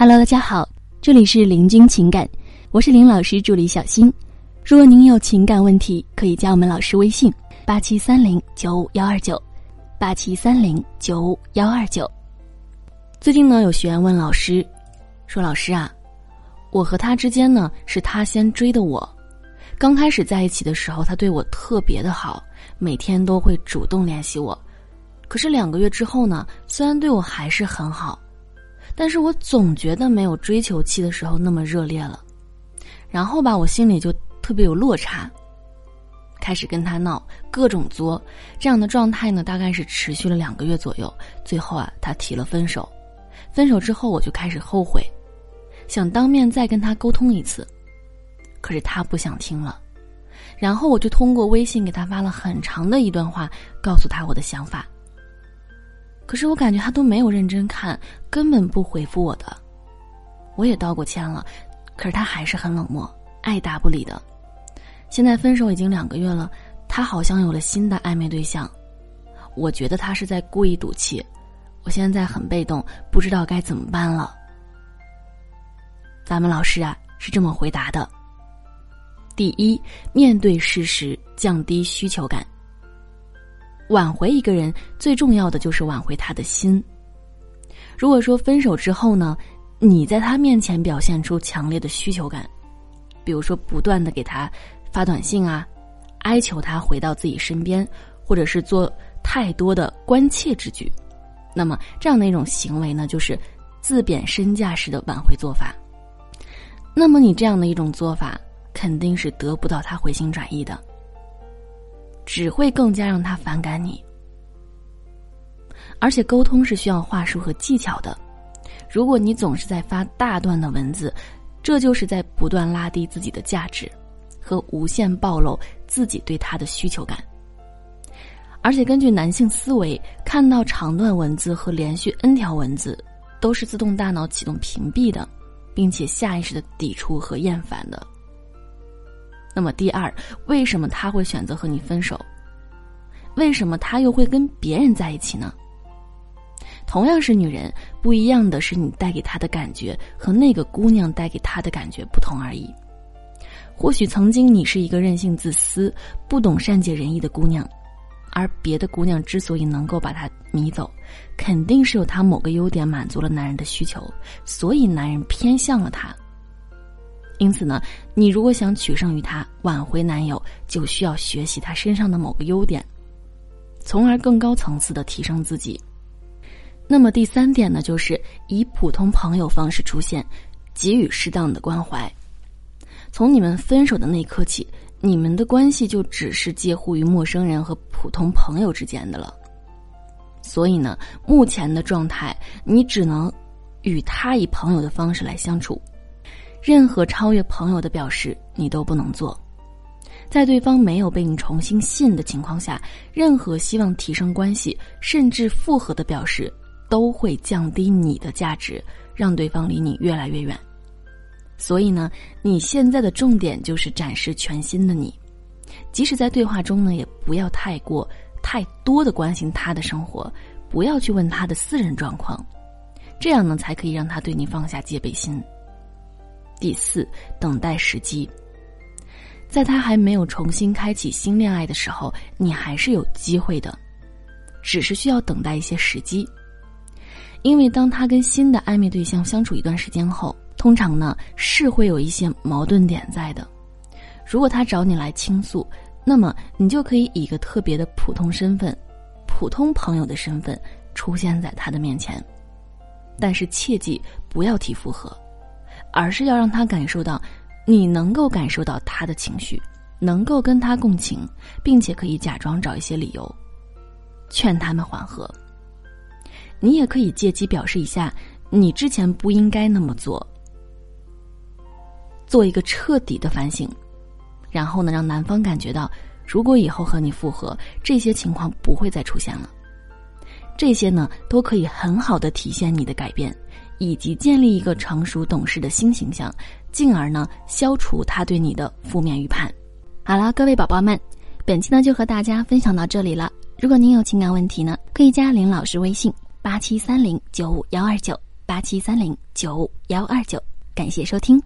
Hello，大家好，这里是林君情感，我是林老师助理小新。如果您有情感问题，可以加我们老师微信：八七三零九五幺二九，八七三零九五幺二九。最近呢，有学员问老师，说老师啊，我和他之间呢是他先追的我，刚开始在一起的时候，他对我特别的好，每天都会主动联系我，可是两个月之后呢，虽然对我还是很好。但是我总觉得没有追求期的时候那么热烈了，然后吧，我心里就特别有落差，开始跟他闹，各种作，这样的状态呢，大概是持续了两个月左右。最后啊，他提了分手，分手之后我就开始后悔，想当面再跟他沟通一次，可是他不想听了，然后我就通过微信给他发了很长的一段话，告诉他我的想法。可是我感觉他都没有认真看，根本不回复我的。我也道过歉了，可是他还是很冷漠，爱答不理的。现在分手已经两个月了，他好像有了新的暧昧对象。我觉得他是在故意赌气。我现在很被动，不知道该怎么办了。咱们老师啊是这么回答的：第一，面对事实，降低需求感。挽回一个人最重要的就是挽回他的心。如果说分手之后呢，你在他面前表现出强烈的需求感，比如说不断的给他发短信啊，哀求他回到自己身边，或者是做太多的关切之举，那么这样的一种行为呢，就是自贬身价式的挽回做法。那么你这样的一种做法，肯定是得不到他回心转意的。只会更加让他反感你，而且沟通是需要话术和技巧的。如果你总是在发大段的文字，这就是在不断拉低自己的价值，和无限暴露自己对他的需求感。而且根据男性思维，看到长段文字和连续 n 条文字，都是自动大脑启动屏蔽的，并且下意识的抵触和厌烦的。那么第二，为什么他会选择和你分手？为什么他又会跟别人在一起呢？同样是女人，不一样的是你带给他的感觉和那个姑娘带给他的感觉不同而已。或许曾经你是一个任性、自私、不懂善解人意的姑娘，而别的姑娘之所以能够把他迷走，肯定是有她某个优点满足了男人的需求，所以男人偏向了她。因此呢，你如果想取胜于他，挽回男友，就需要学习他身上的某个优点，从而更高层次的提升自己。那么第三点呢，就是以普通朋友方式出现，给予适当的关怀。从你们分手的那一刻起，你们的关系就只是介乎于陌生人和普通朋友之间的了。所以呢，目前的状态，你只能与他以朋友的方式来相处。任何超越朋友的表示，你都不能做。在对方没有被你重新信的情况下，任何希望提升关系甚至复合的表示，都会降低你的价值，让对方离你越来越远。所以呢，你现在的重点就是展示全新的你，即使在对话中呢，也不要太过太多的关心他的生活，不要去问他的私人状况，这样呢，才可以让他对你放下戒备心。第四，等待时机。在他还没有重新开启新恋爱的时候，你还是有机会的，只是需要等待一些时机。因为当他跟新的暧昧对象相处一段时间后，通常呢是会有一些矛盾点在的。如果他找你来倾诉，那么你就可以以一个特别的普通身份、普通朋友的身份出现在他的面前，但是切记不要提复合。而是要让他感受到，你能够感受到他的情绪，能够跟他共情，并且可以假装找一些理由，劝他们缓和。你也可以借机表示一下，你之前不应该那么做，做一个彻底的反省，然后呢，让男方感觉到，如果以后和你复合，这些情况不会再出现了。这些呢，都可以很好的体现你的改变。以及建立一个成熟懂事的新形象，进而呢消除他对你的负面预判。好了，各位宝宝们，本期呢就和大家分享到这里了。如果您有情感问题呢，可以加林老师微信八七三零九五幺二九八七三零九五幺二九。感谢收听。